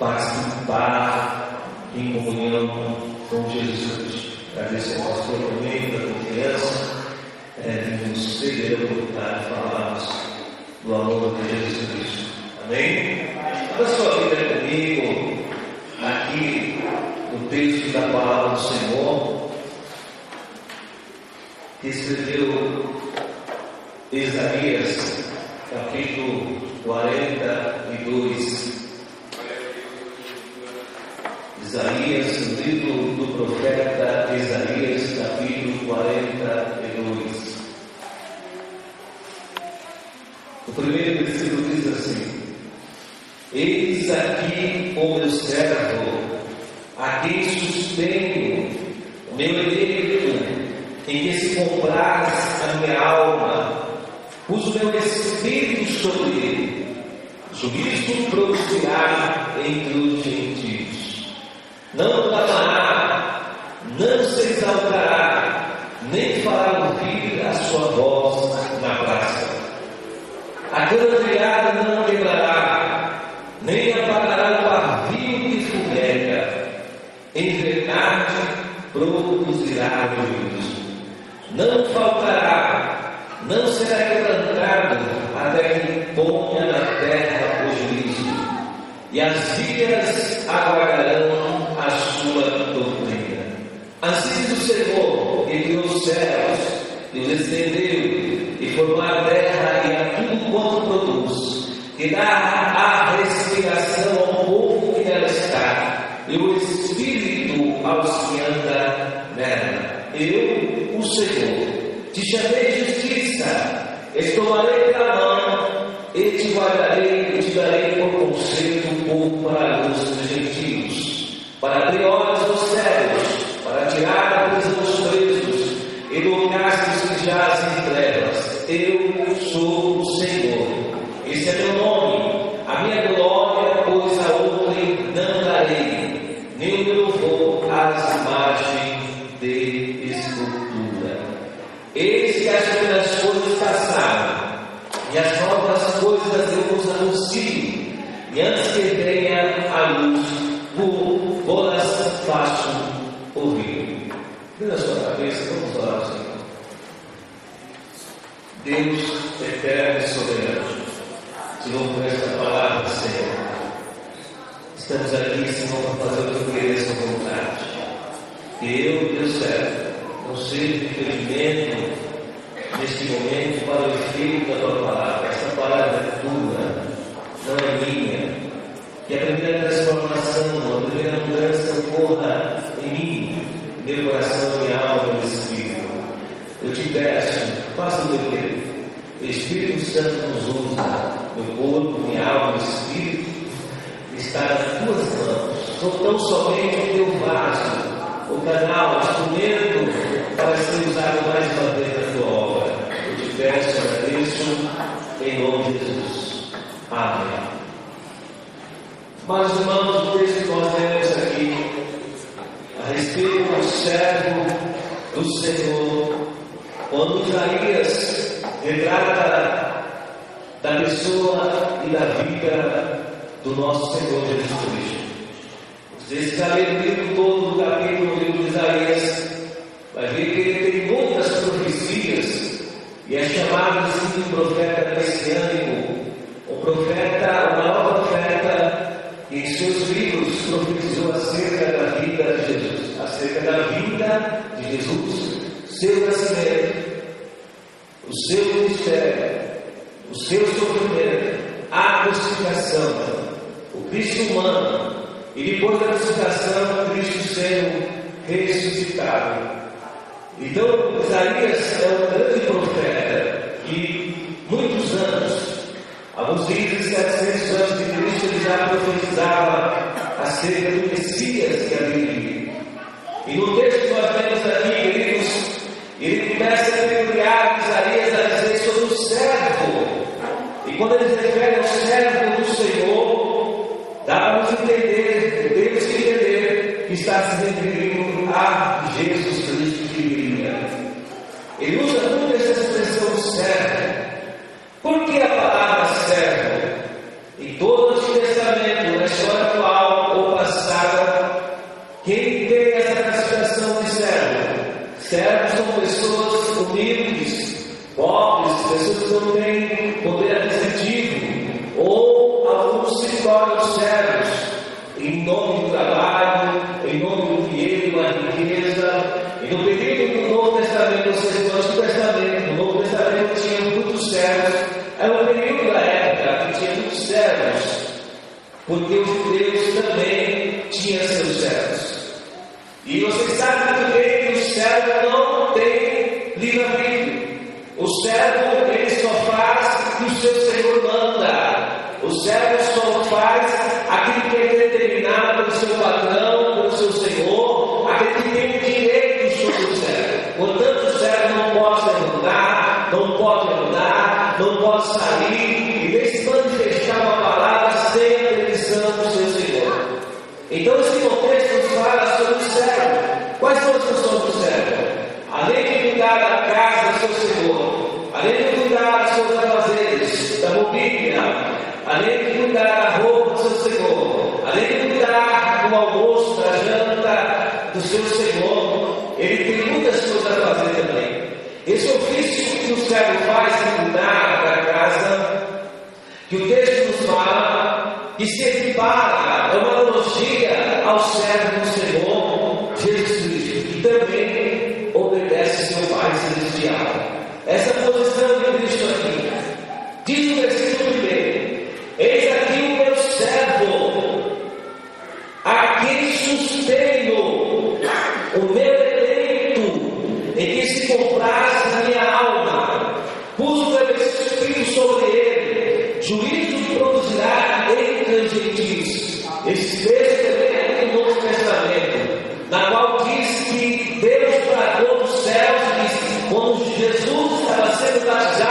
participar em comunhão com Jesus. Agradecer ao pastor também pela confiança é, de nos ceder a oportunidade de falarmos do amor de Jesus Cristo. Amém? Abra sua Bíblia comigo, aqui no texto da palavra do Senhor, que escreveu Isaías, capítulo 42. Isaías, livro do profeta Isaías, capítulo 42. O primeiro versículo diz assim: Eis aqui o meu servo, a quem sustenho, o meu eleito, em que se compraz a minha alma, pus o meu espírito sobre ele, juízo produzirá entre os gentios não clamará, não se exaltará, nem fará ouvir a sua voz na praça. A criada não quebrará, nem apagará o pavio que fumega. Em verdade, produzirá juízo. Não faltará, não será quebrantado, até que ponha na terra o juízo. E as vias aguardarão. Assim o Senhor, que criou os céus, e os estendeu, e formou a terra e a tudo quanto produz, que dá a respiração ao povo que nela está, e o Espírito aos que andam nela. Eu, o Senhor, te chamei justiça, estomarei pela mão, e te guardarei e te darei por conselho o povo para dos gentios para abrir olhos dos céus, para tirar a prisão dos presos e do cascos que jazem em trevas. Eu sou o Senhor. Esse é meu nome, a minha glória, pois a outrem não darei, nem o louvor às imagens de escultura. Eis que as primeiras coisas passaram, e as novas coisas eu vos anuncio, e antes que venha a luz, por vós faço ouvir. Vira a sua cabeça, vamos orar, Senhor. Deus eterno e soberano, Senhor, por esta palavra, Senhor. Estamos aqui, Senhor, para fazer o que querer essa vontade. Que eu, Deus certo, não seja impedimento neste momento para o efeito da tua palavra. Essa palavra é tua, não é minha. Que a primeira transformação, a primeira mudança ocorra em mim, meu coração, minha alma, meu espírito. Eu te peço, faça meu querer. O Espírito Santo nos usa, meu corpo, minha alma, meu espírito, está nas tuas mãos. Sou tão somente o teu vaso, o canal, o instrumento para ser usado mais uma vez na tua obra. Eu te peço, agradeço, em nome de Jesus. Amém. Mas, irmãos, o texto que nós temos aqui a respeito do servo do Senhor, quando Isaías retrata da pessoa e da vida do nosso Senhor Jesus Cristo. Vocês já leram o livro todo do capítulo do livro de Isaías, vai ver que ele tem muitas profecias e é chamado assim de um profeta messiânico, o profeta, o maior profeta em seus livros profetizou acerca da vida de Jesus, acerca da vida de Jesus, seu nascimento, o seu ministério, o seu sofrimento, a crucificação, o Cristo humano, e depois da crucificação, o Cristo sendo ressuscitado. Então, Isaías é um grande profeta que muitos anos Alguns dizem 700 anos de Cristo ele já profetizava acerca do Messias que havia. E no texto que nós temos aqui, começa a peculiar Isaías a dizer sobre o servo. E quando ele se refere ao servo do Senhor, dá para entender, temos que entender que está se referindo a Jesus Cristo que viria. Ele usa muito essa expressão servo. pobres, pessoas que não têm poder aquisitivo, ou alguns se tornam servos em nome do trabalho, em nome do dinheiro, da riqueza. E no período do Novo Testamento, vocês no Antigo Testamento, no Novo Testamento tinha muitos servos. Era o período da época que tinha muitos servos, porque os judeus também tinham seus servos. E vocês sabem muito bem que os servos servo, ele só faz o que o seu Senhor manda. O servo só faz aquilo que é determinado pelo seu patrão, pelo seu Senhor, aquele que tem o direito sobre o servo. Portanto, o servo não pode mudar, não pode andar, não pode sair. such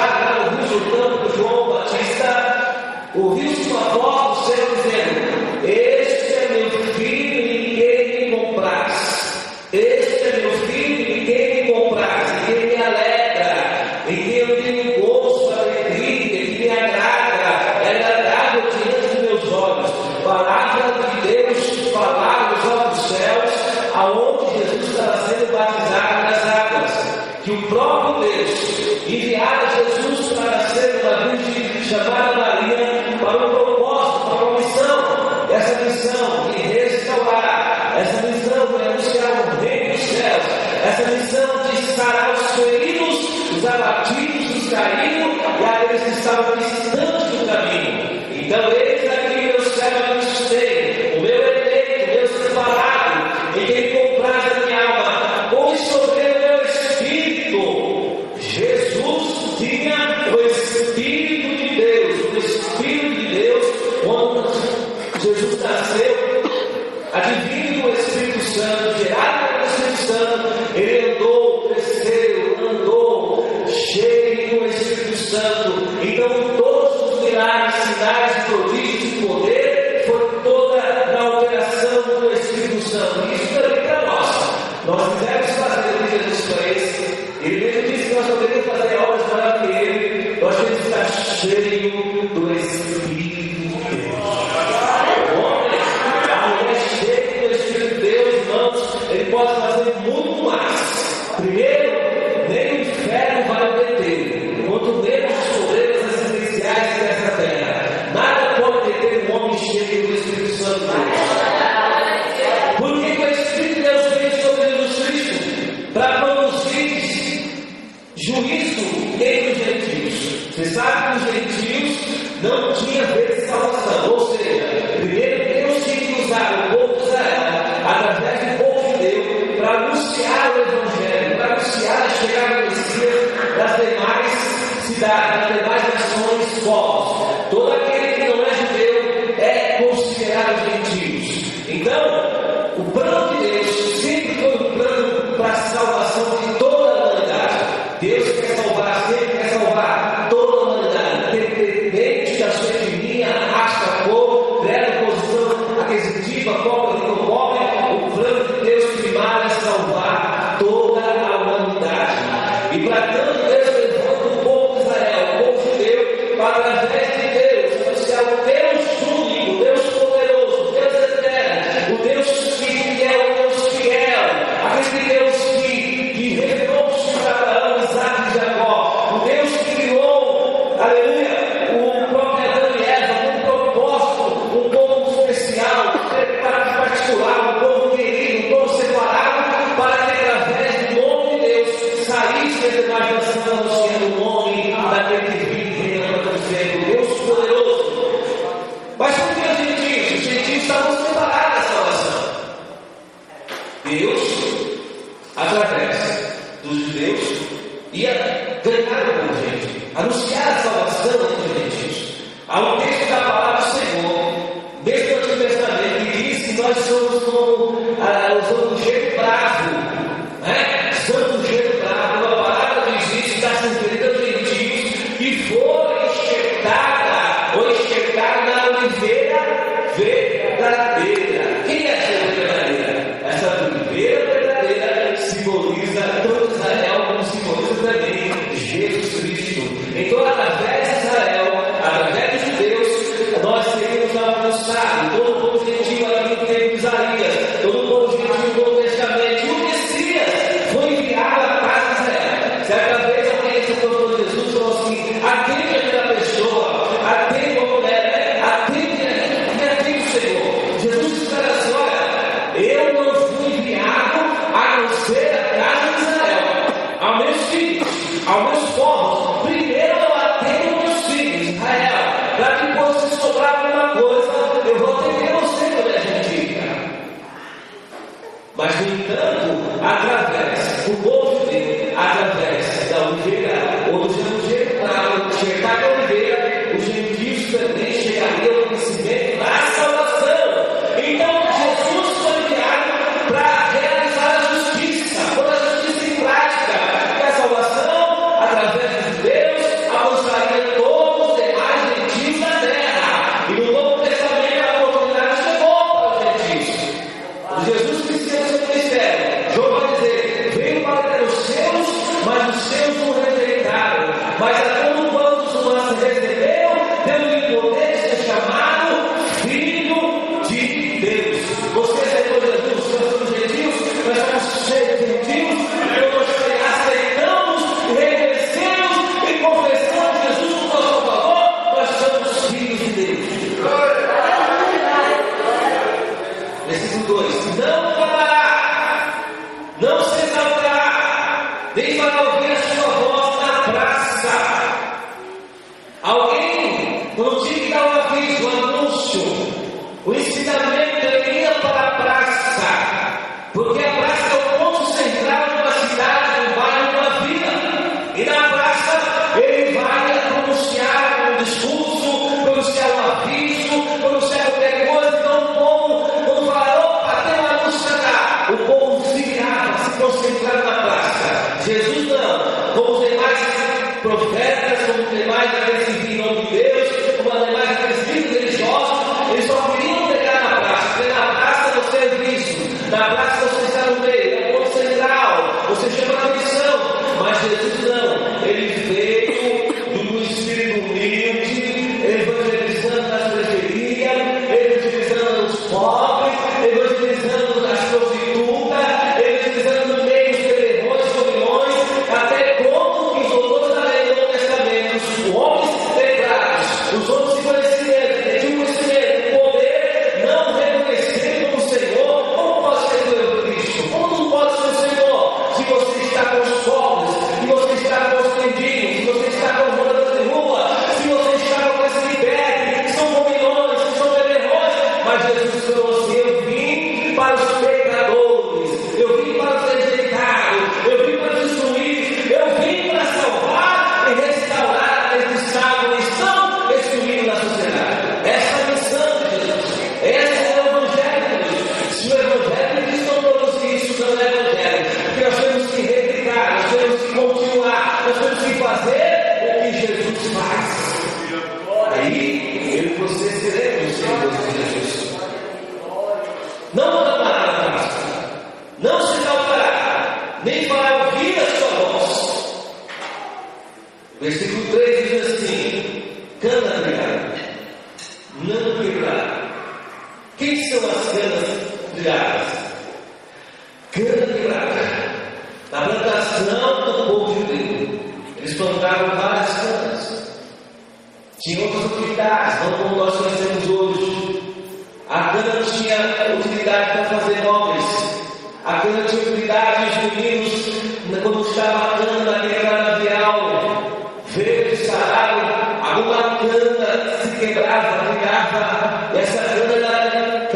Well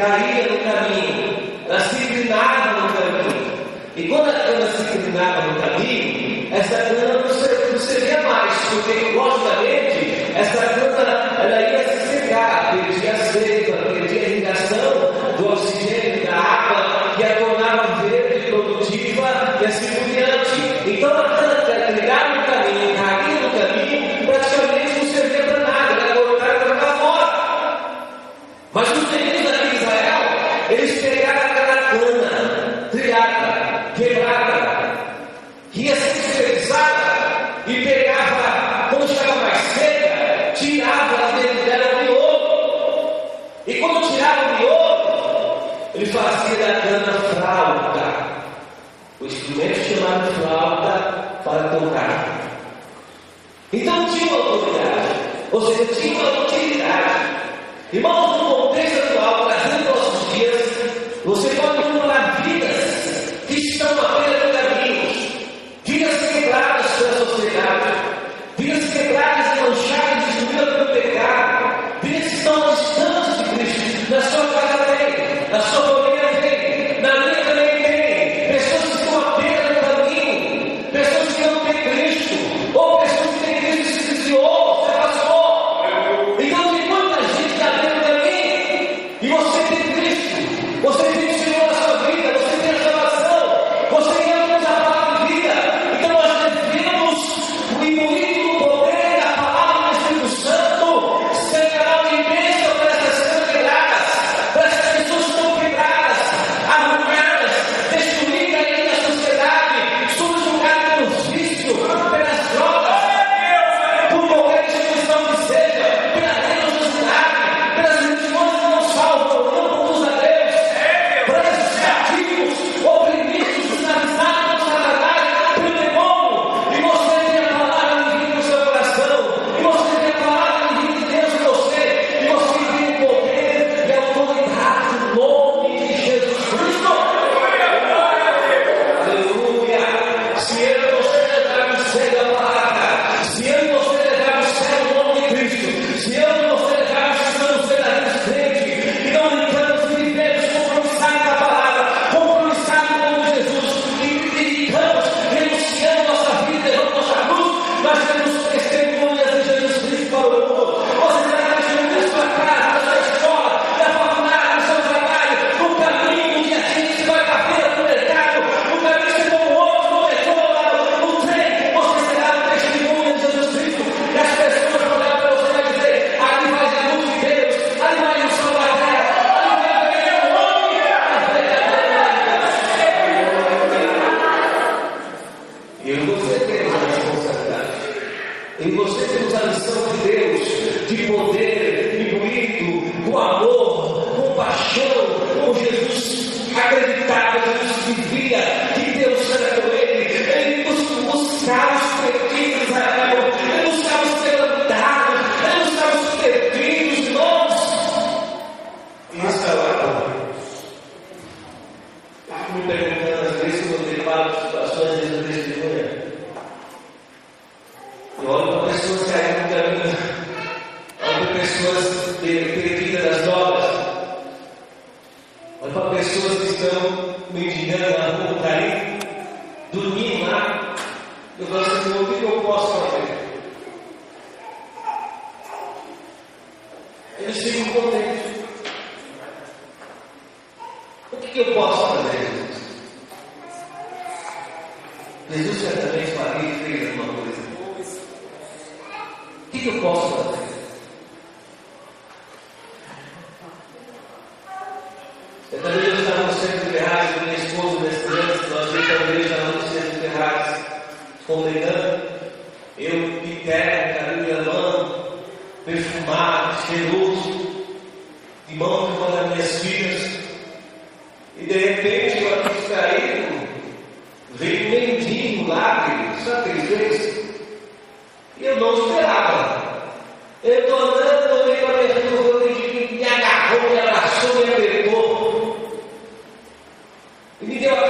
caía no caminho, ela se inclinava no caminho. E quando ela se inclinava no caminho, essa planta não servia mais, porque logicamente essa planta ela ia se secar, perdia a seiva perdia a irrigação, E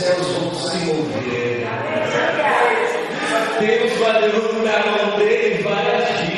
céus vão se mover. Deus vai levantar a mão dele e vai agir.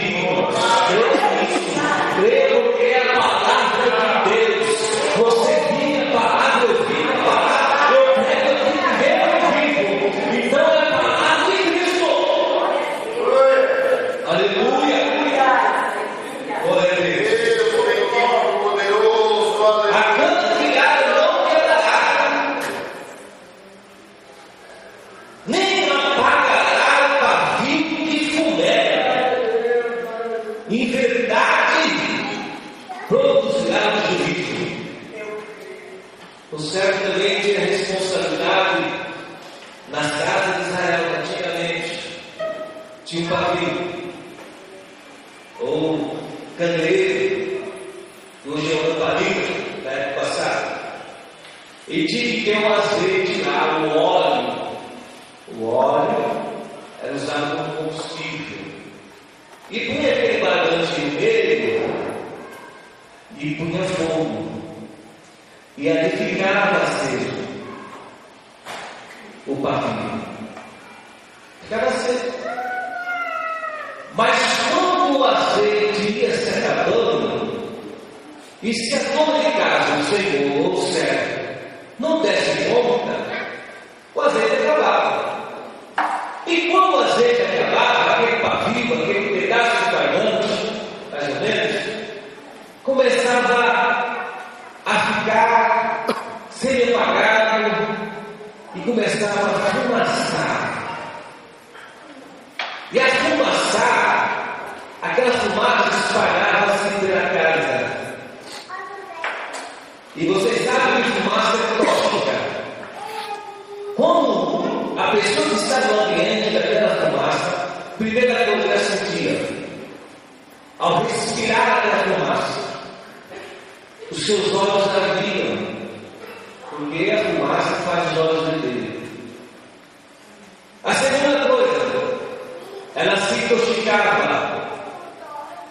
no fogo e edificava seja o pavio. Ficava seco. Mas quando o azeite ia se acabando, e se a todo caso o Senhor ou o servo começava a fumaçar. E a fumaçar, aquela fumaça espalhava-se pela casa. E vocês sabem que fumaça é tóxica. Como a pessoa que está no ambiente daquela fumaça, primeira coisa que ela sentia, ao respirar aquela fumaça, os seus olhos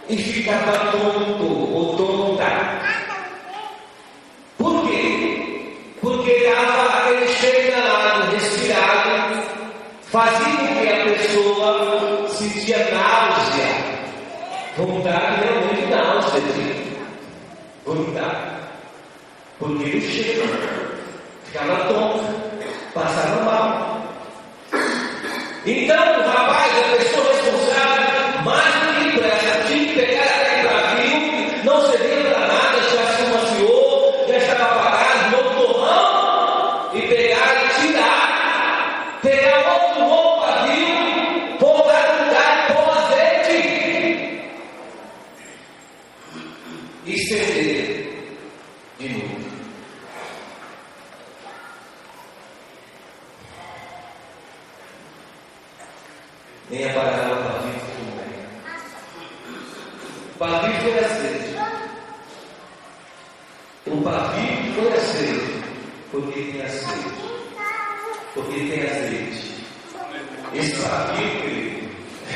e ficava tonto ou tonta. Por quê? Porque ele chega cheiro danado, respirado, fazia com que a pessoa sentia náusea. Vontade realmente náusea, gente. Vontade. Porque ele cheiro ficava tonto, passava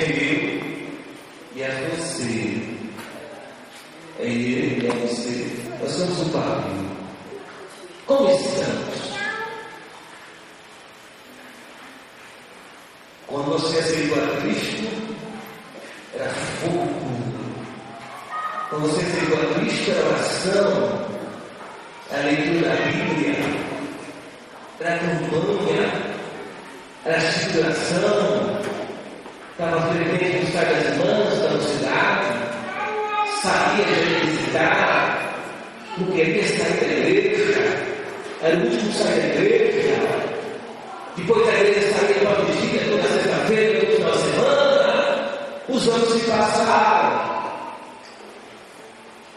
é eu e é você. É ele e é você. Nós somos o pavio. Como estamos? Quando você aceitou a Cristo, era fogo. Quando você aceitou a Cristo, era oração, a leitura da Bíblia, era campanha, era situação, estava frequente no Estado das Mãos, da cidade, sabia visitar, não queria sair da igreja, era o último sair da igreja. Depois da igreja saía para o dia, toda sexta-feira, no final de semana, os anos se passaram.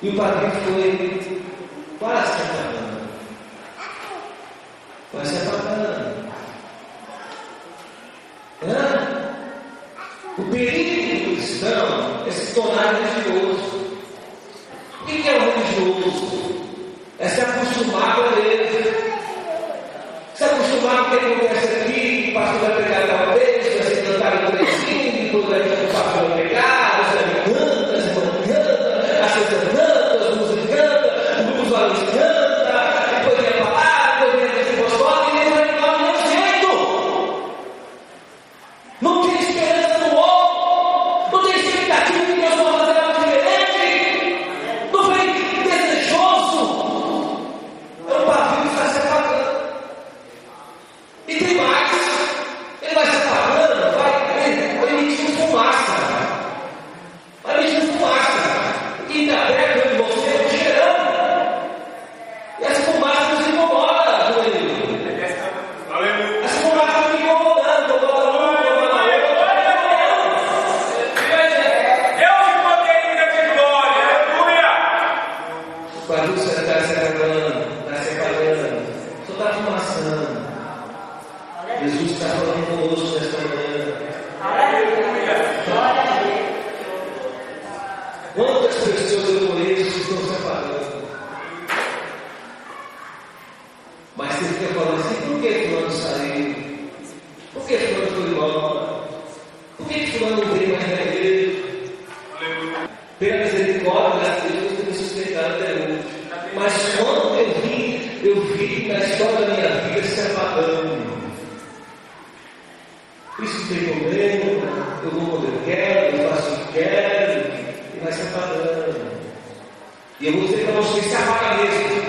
E o padrinho foi quase se apagando. Vai se apagando. Hã? O perigo do cristão é se tornar religioso. O que é o religioso? É se acostumar com ele. Se acostumar com o que acontece aqui, o pastor vai pregar uma vez, vai ser cantado no trezinho, depois vai o pastor vai pregar, você vai canta, a semana canta, a sexta canta, as músicas canta, o grupo valores canta, depois vem a palavra, depois vem a questão apostólica, e ele vai igual do mesmo jeito. Não tem esperança no homem, não tem expectativa de que Deus vai fazer algo diferente, não vem desejoso, é um pavio que está se apagando. E tem mais. Ele vai se apagando, vai, ele vai emitindo fumaça. Vai emitindo fumaça. E ainda perto de você é um cheirão. E essa fumaça nos incomoda, Joelho. Aleluia. Essa fumaça nos incomodando, incomoda um, incomoda Deus te mantém de glória. Aleluia. outro. O pavio está se apagando, está se apagando. Só está fumaçando. Jesus está falando conosco nesta manhã. Quantas pessoas eu conheço que estão se apagando? Mas você fica falando assim, por que fulano saiu? Por que fulano foi embora? Por que fulano não veio mais na igreja? Pela misericórdia, graças a Deus, eu tenho sustentado até hoje. Mas quando eu vi, eu vi na história da minha vida se apagando. Isso tem problema, eu vou quando eu quero, eu faço o que quero, e vai se apagando. E eu vou dizer para vocês, se apaga mesmo.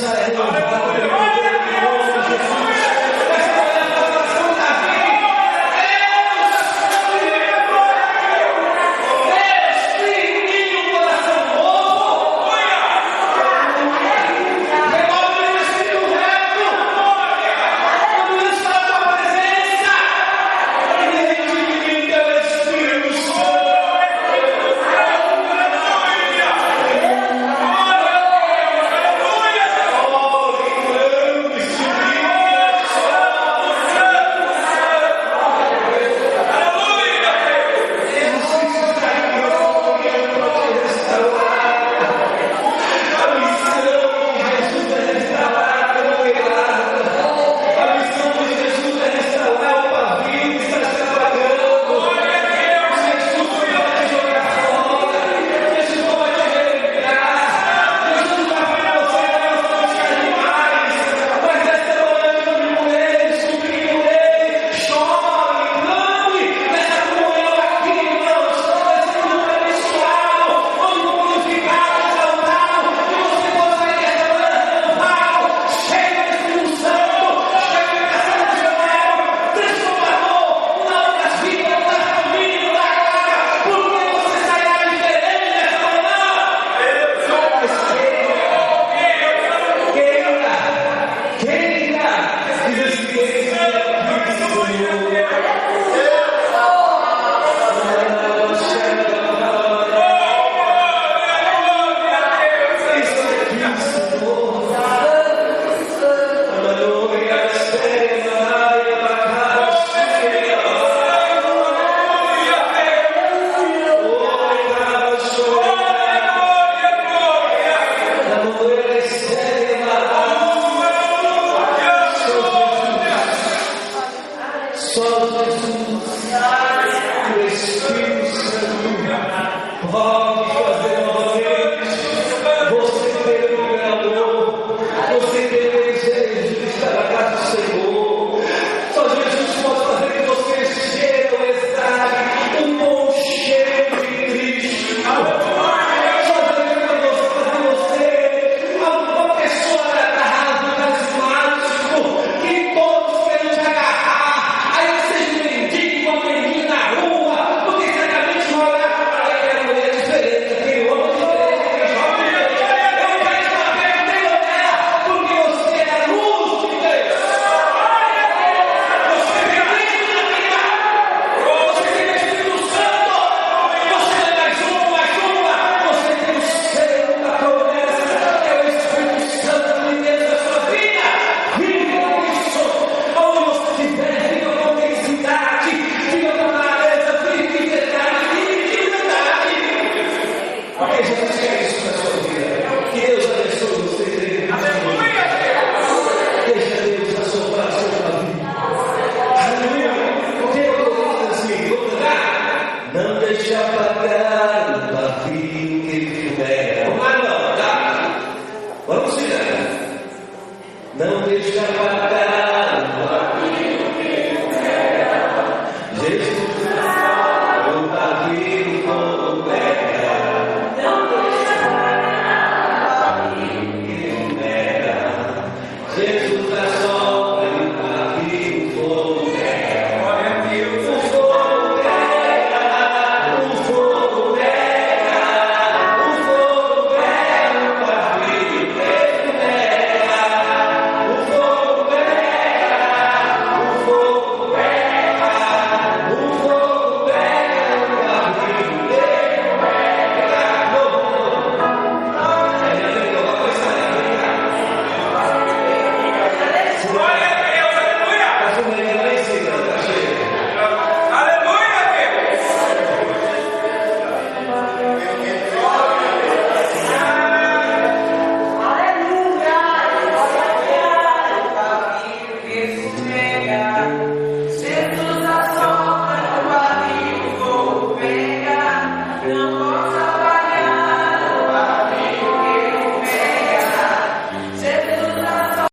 Yes, I am.